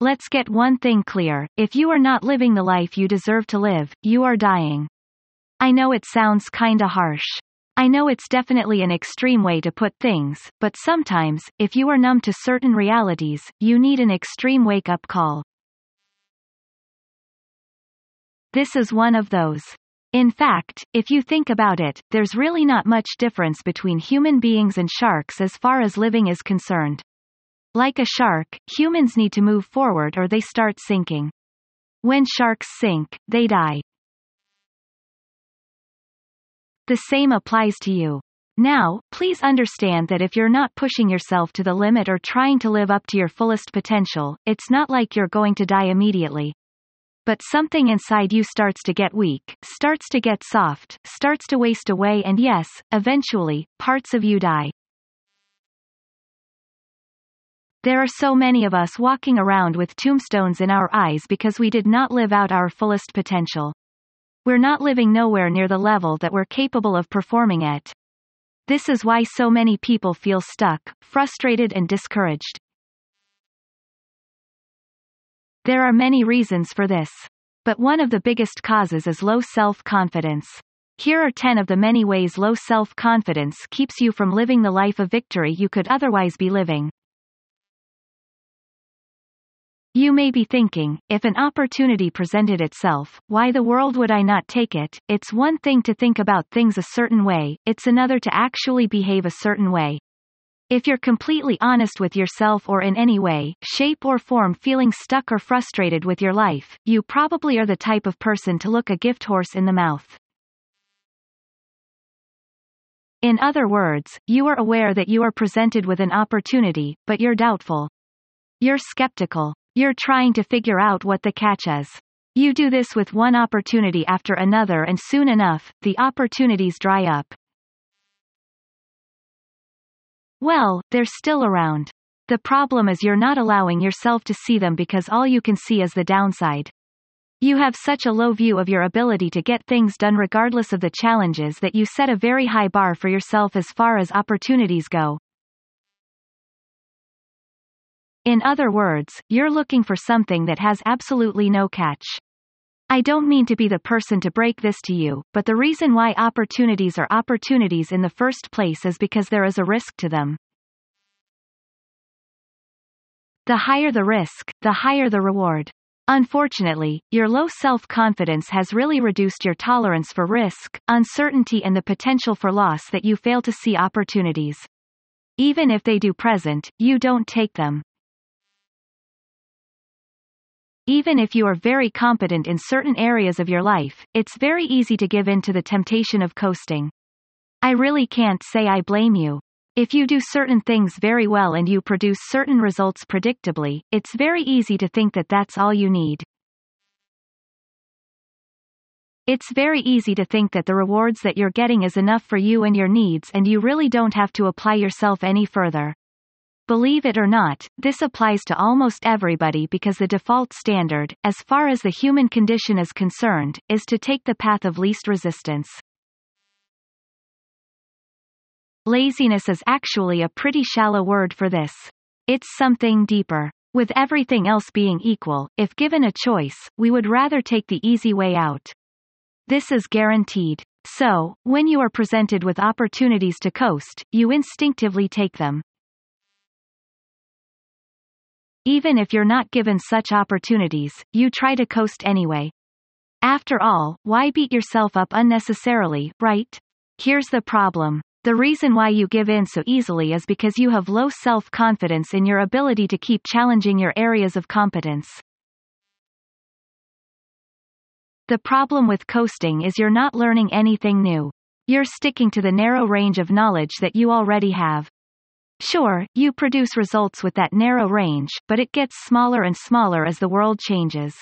Let's get one thing clear, if you are not living the life you deserve to live, you are dying. I know it sounds kinda harsh. I know it's definitely an extreme way to put things, but sometimes, if you are numb to certain realities, you need an extreme wake-up call. This is one of those. In fact, if you think about it, there's really not much difference between human beings and sharks as far as living is concerned. Like a shark, humans need to move forward or they start sinking. When sharks sink, they die. The same applies to you. Now, please understand that if you're not pushing yourself to the limit or trying to live up to your fullest potential, it's not like you're going to die immediately. But something inside you starts to get weak, starts to get soft, starts to waste away and yes, eventually, parts of you die. There are so many of us walking around with tombstones in our eyes because we did not live out our fullest potential. We're not living nowhere near the level that we're capable of performing at. This is why so many people feel stuck, frustrated and discouraged. There are many reasons for this. But one of the biggest causes is low self-confidence. Here are 10 of the many ways low self-confidence keeps you from living the life of victory you could otherwise be living. You may be thinking, if an opportunity presented itself, why the world would I not take it? It's one thing to think about things a certain way, it's another to actually behave a certain way. If you're completely honest with yourself or in any way, shape or form feeling stuck or frustrated with your life, you probably are the type of person to look a gift horse in the mouth. In other words, you are aware that you are presented with an opportunity, but you're doubtful. You're skeptical. You're trying to figure out what the catch is. You do this with one opportunity after another and soon enough, the opportunities dry up. Well, they're still around. The problem is you're not allowing yourself to see them because all you can see is the downside. You have such a low view of your ability to get things done regardless of the challenges that you set a very high bar for yourself as far as opportunities go. In other words, you're looking for something that has absolutely no catch. I don't mean to be the person to break this to you, but the reason why opportunities are opportunities in the first place is because there is a risk to them. The higher the risk, the higher the reward. Unfortunately, your low self-confidence has really reduced your tolerance for risk, uncertainty and the potential for loss that you fail to see opportunities. Even if they do present, you don't take them. Even if you are very competent in certain areas of your life, it's very easy to give in to the temptation of coasting. I really can't say I blame you. If you do certain things very well and you produce certain results predictably, it's very easy to think that that's all you need. It's very easy to think that the rewards that you're getting is enough for you and your needs and you really don't have to apply yourself any further. Believe it or not, this applies to almost everybody because the default standard, as far as the human condition is concerned, is to take the path of least resistance. Laziness is actually a pretty shallow word for this. It's something deeper. With everything else being equal, if given a choice, we would rather take the easy way out. This is guaranteed. So, when you are presented with opportunities to coast, you instinctively take them. Even if you're not given such opportunities, you try to coast anyway. After all, why beat yourself up unnecessarily, right? Here's the problem. The reason why you give in so easily is because you have low self-confidence in your ability to keep challenging your areas of competence. The problem with coasting is you're not learning anything new. You're sticking to the narrow range of knowledge that you already have. Sure, you produce results with that narrow range, but it gets smaller and smaller as the world changes.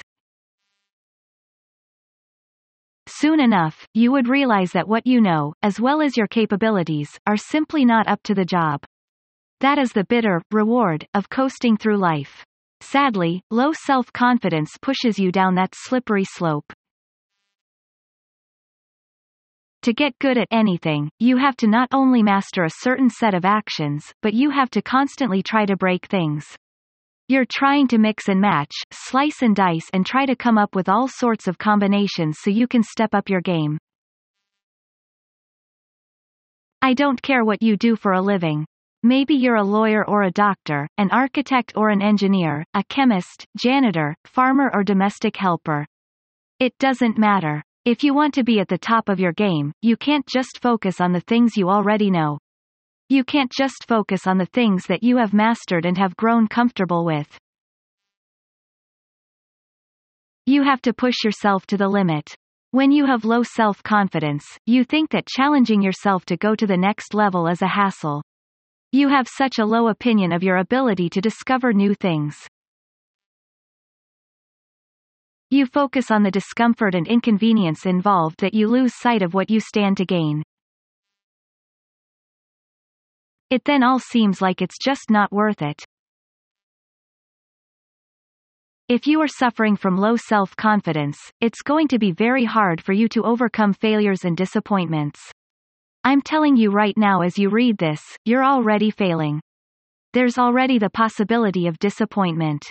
Soon enough, you would realize that what you know, as well as your capabilities, are simply not up to the job. That is the bitter reward of coasting through life. Sadly, low self-confidence pushes you down that slippery slope. To get good at anything, you have to not only master a certain set of actions, but you have to constantly try to break things. You're trying to mix and match, slice and dice and try to come up with all sorts of combinations so you can step up your game. I don't care what you do for a living. Maybe you're a lawyer or a doctor, an architect or an engineer, a chemist, janitor, farmer or domestic helper. It doesn't matter. If you want to be at the top of your game, you can't just focus on the things you already know. You can't just focus on the things that you have mastered and have grown comfortable with. You have to push yourself to the limit. When you have low self-confidence, you think that challenging yourself to go to the next level is a hassle. You have such a low opinion of your ability to discover new things. You focus on the discomfort and inconvenience involved that you lose sight of what you stand to gain. It then all seems like it's just not worth it. If you are suffering from low self-confidence, it's going to be very hard for you to overcome failures and disappointments. I'm telling you right now as you read this, you're already failing. There's already the possibility of disappointment.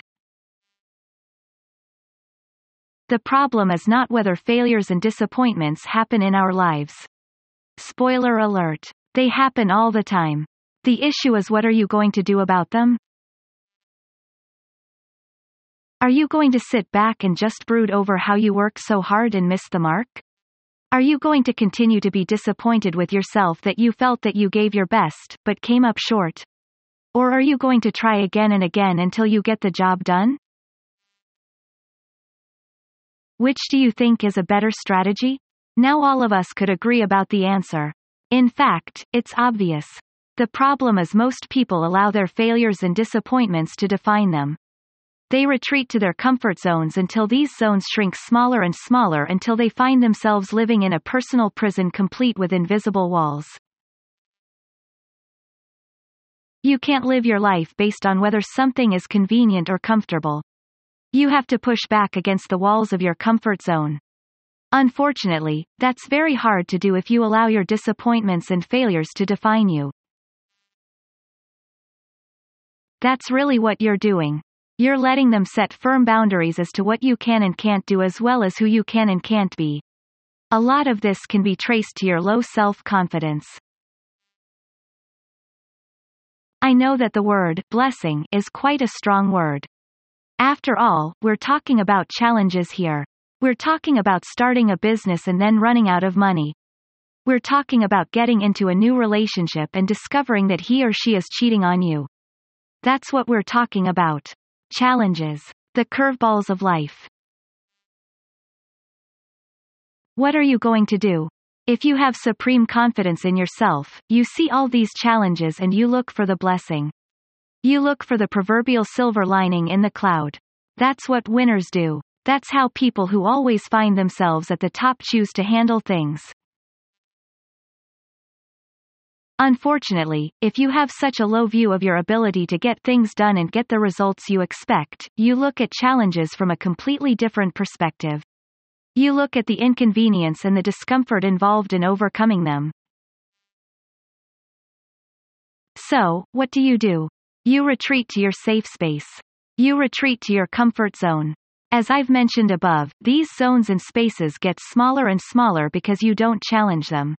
The problem is not whether failures and disappointments happen in our lives. Spoiler alert. They happen all the time. The issue is what are you going to do about them? Are you going to sit back and just brood over how you worked so hard and miss the mark? Are you going to continue to be disappointed with yourself that you felt that you gave your best, but came up short? Or are you going to try again and again until you get the job done? Which do you think is a better strategy? Now all of us could agree about the answer. In fact, it's obvious. The problem is most people allow their failures and disappointments to define them. They retreat to their comfort zones until these zones shrink smaller and smaller until they find themselves living in a personal prison complete with invisible walls. You can't live your life based on whether something is convenient or comfortable. You have to push back against the walls of your comfort zone. Unfortunately, that's very hard to do if you allow your disappointments and failures to define you. That's really what you're doing. You're letting them set firm boundaries as to what you can and can't do as well as who you can and can't be. A lot of this can be traced to your low self-confidence. I know that the word blessing is quite a strong word. After all, we're talking about challenges here. We're talking about starting a business and then running out of money. We're talking about getting into a new relationship and discovering that he or she is cheating on you. That's what we're talking about. Challenges. The curveballs of life. What are you going to do? If you have supreme confidence in yourself, you see all these challenges and you look for the blessing. You look for the proverbial silver lining in the cloud. That's what winners do. That's how people who always find themselves at the top choose to handle things. Unfortunately, if you have such a low view of your ability to get things done and get the results you expect, you look at challenges from a completely different perspective. You look at the inconvenience and the discomfort involved in overcoming them. So, what do you do? You retreat to your safe space. You retreat to your comfort zone. As I've mentioned above, these zones and spaces get smaller and smaller because you don't challenge them.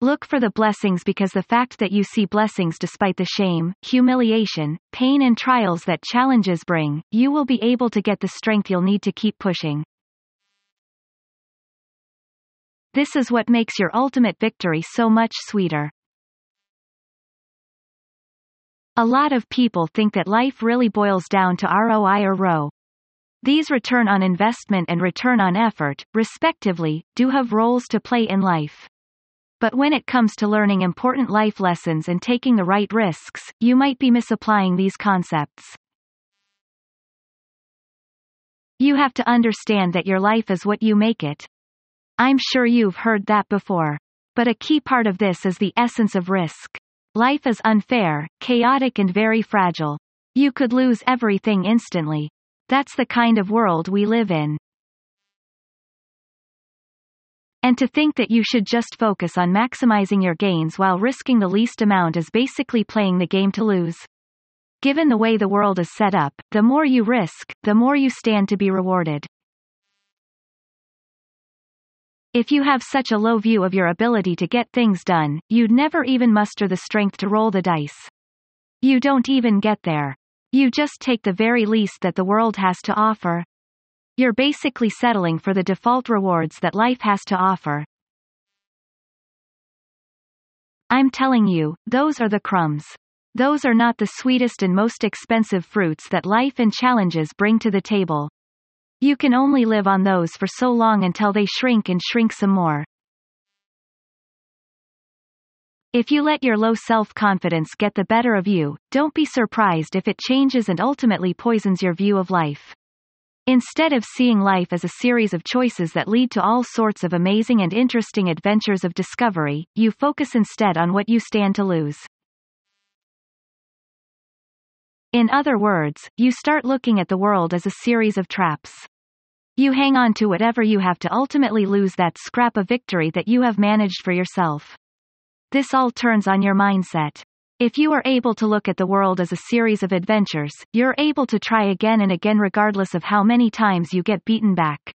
Look for the blessings because the fact that you see blessings despite the shame, humiliation, pain and trials that challenges bring, you will be able to get the strength you'll need to keep pushing. This is what makes your ultimate victory so much sweeter. A lot of people think that life really boils down to ROI or ROE. These return on investment and return on effort, respectively, do have roles to play in life. But when it comes to learning important life lessons and taking the right risks, you might be misapplying these concepts. You have to understand that your life is what you make it. I'm sure you've heard that before. But a key part of this is the essence of risk. Life is unfair, chaotic and very fragile. You could lose everything instantly. That's the kind of world we live in. And to think that you should just focus on maximizing your gains while risking the least amount is basically playing the game to lose. Given the way the world is set up, the more you risk, the more you stand to be rewarded. If you have such a low view of your ability to get things done, you'd never even muster the strength to roll the dice. You don't even get there. You just take the very least that the world has to offer. You're basically settling for the default rewards that life has to offer. I'm telling you, those are the crumbs. Those are not the sweetest and most expensive fruits that life and challenges bring to the table. You can only live on those for so long until they shrink and shrink some more. If you let your low self-confidence get the better of you, don't be surprised if it changes and ultimately poisons your view of life. Instead of seeing life as a series of choices that lead to all sorts of amazing and interesting adventures of discovery, you focus instead on what you stand to lose. In other words, you start looking at the world as a series of traps. You hang on to whatever you have to ultimately lose that scrap of victory that you have managed for yourself. This all turns on your mindset. If you are able to look at the world as a series of adventures, you're able to try again and again regardless of how many times you get beaten back.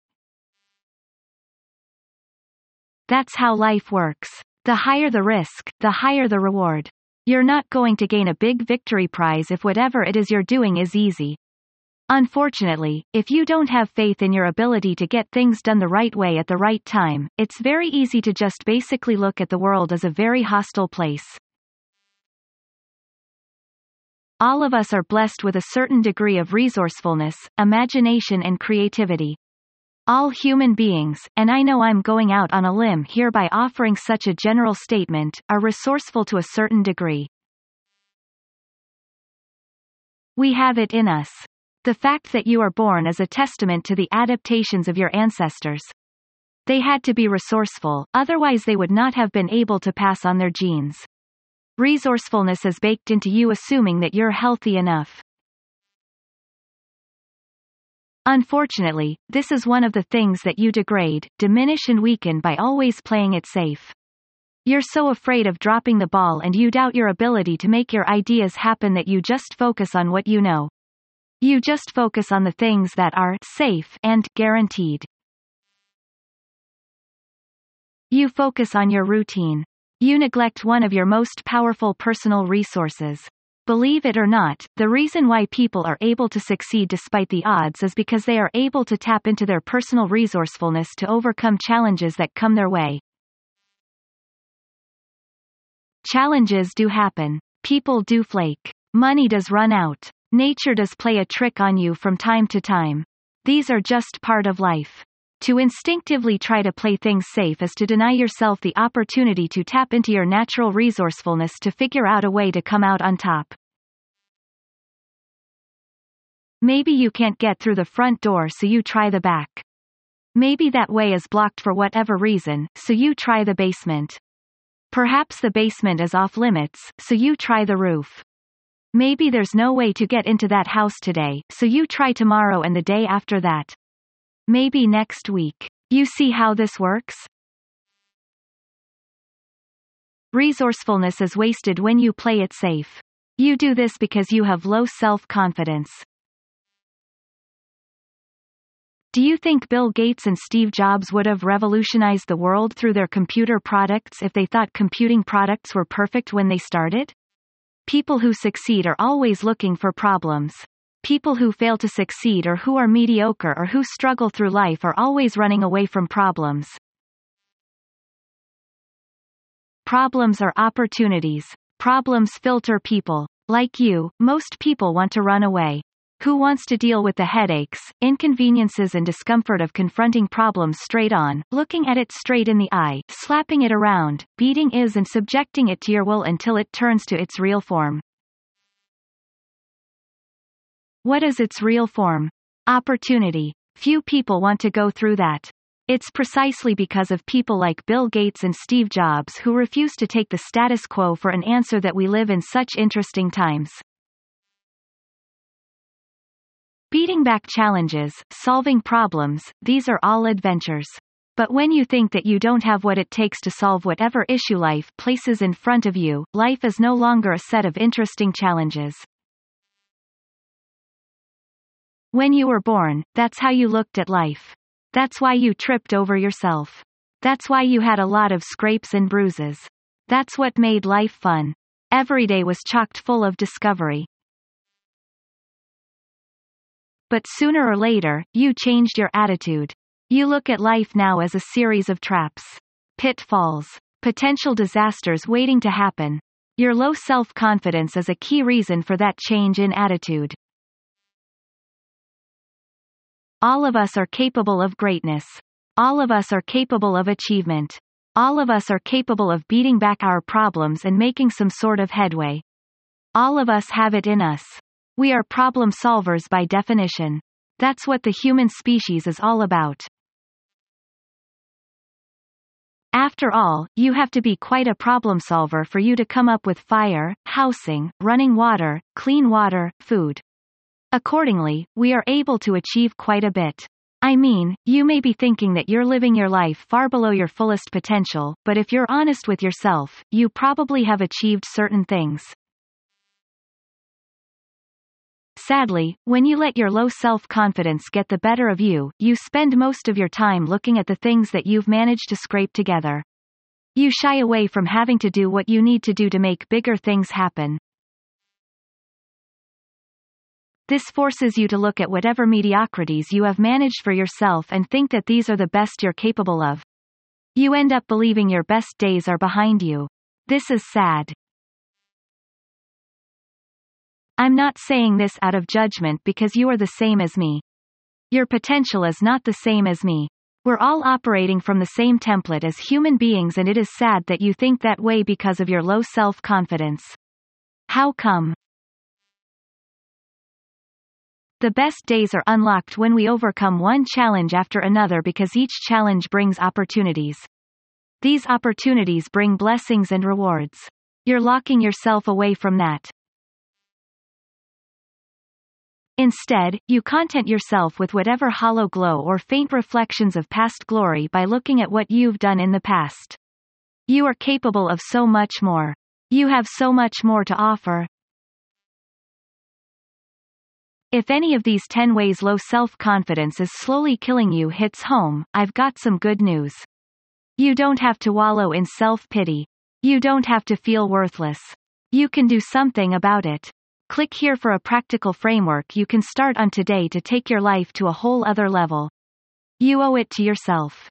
That's how life works. The higher the risk, the higher the reward. You're not going to gain a big victory prize if whatever it is you're doing is easy. Unfortunately, if you don't have faith in your ability to get things done the right way at the right time, it's very easy to just basically look at the world as a very hostile place. All of us are blessed with a certain degree of resourcefulness, imagination and creativity. All human beings, and I know I'm going out on a limb here by offering such a general statement, are resourceful to a certain degree. We have it in us. The fact that you are born is a testament to the adaptations of your ancestors. They had to be resourceful, otherwise they would not have been able to pass on their genes. Resourcefulness is baked into you assuming that you're healthy enough. Unfortunately, this is one of the things that you degrade, diminish and weaken by always playing it safe. You're so afraid of dropping the ball and you doubt your ability to make your ideas happen that you just focus on what you know. You just focus on the things that are safe and guaranteed. You focus on your routine. You neglect one of your most powerful personal resources. Believe it or not, the reason why people are able to succeed despite the odds is because they are able to tap into their personal resourcefulness to overcome challenges that come their way. Challenges do happen. People do flake. Money does run out. Nature does play a trick on you from time to time. These are just part of life. To instinctively try to play things safe is to deny yourself the opportunity to tap into your natural resourcefulness to figure out a way to come out on top. Maybe you can't get through the front door so you try the back. Maybe that way is blocked for whatever reason, so you try the basement. Perhaps the basement is off limits, so you try the roof. Maybe there's no way to get into that house today, so you try tomorrow and the day after that. Maybe next week. You see how this works? Resourcefulness is wasted when you play it safe. You do this because you have low self-confidence. Do you think Bill Gates and Steve Jobs would have revolutionized the world through their computer products if they thought computing products were perfect when they started? People who succeed are always looking for problems. People who fail to succeed or who are mediocre or who struggle through life are always running away from problems. Problems are opportunities. Problems filter people. Like you, most people want to run away. Who wants to deal with the headaches, inconveniences and discomfort of confronting problems straight on, looking at it straight in the eye, slapping it around, beating is and subjecting it to your will until it turns to its real form? What is its real form? Opportunity. Few people want to go through that. It's precisely because of people like Bill Gates and Steve Jobs who refuse to take the status quo for an answer that we live in such interesting times. Beating back challenges, solving problems, these are all adventures. But when you think that you don't have what it takes to solve whatever issue life places in front of you, life is no longer a set of interesting challenges. When you were born, that's how you looked at life. That's why you tripped over yourself. That's why you had a lot of scrapes and bruises. That's what made life fun. Every day was chocked full of discovery. But sooner or later, you changed your attitude. You look at life now as a series of traps. Pitfalls. Potential disasters waiting to happen. Your low self-confidence is a key reason for that change in attitude. All of us are capable of greatness. All of us are capable of achievement. All of us are capable of beating back our problems and making some sort of headway. All of us have it in us. We are problem solvers by definition. That's what the human species is all about. After all, you have to be quite a problem solver for you to come up with fire, housing, running water, clean water, food. Accordingly, we are able to achieve quite a bit. I mean, you may be thinking that you're living your life far below your fullest potential, but if you're honest with yourself, you probably have achieved certain things. Sadly, when you let your low self-confidence get the better of you, you spend most of your time looking at the things that you've managed to scrape together. You shy away from having to do what you need to do to make bigger things happen. This forces you to look at whatever mediocrities you have managed for yourself and think that these are the best you're capable of. You end up believing your best days are behind you. This is sad. I'm not saying this out of judgment because you are the same as me. Your potential is not the same as me. We're all operating from the same template as human beings and it is sad that you think that way because of your low self-confidence. How come? The best days are unlocked when we overcome one challenge after another because each challenge brings opportunities. These opportunities bring blessings and rewards. You're locking yourself away from that. Instead, you content yourself with whatever hollow glow or faint reflections of past glory by looking at what you've done in the past. You are capable of so much more. You have so much more to offer. If any of these 10 ways low self-confidence is slowly killing you hits home, I've got some good news. You don't have to wallow in self-pity. You don't have to feel worthless. You can do something about it. Click here for a practical framework you can start on today to take your life to a whole other level. You owe it to yourself.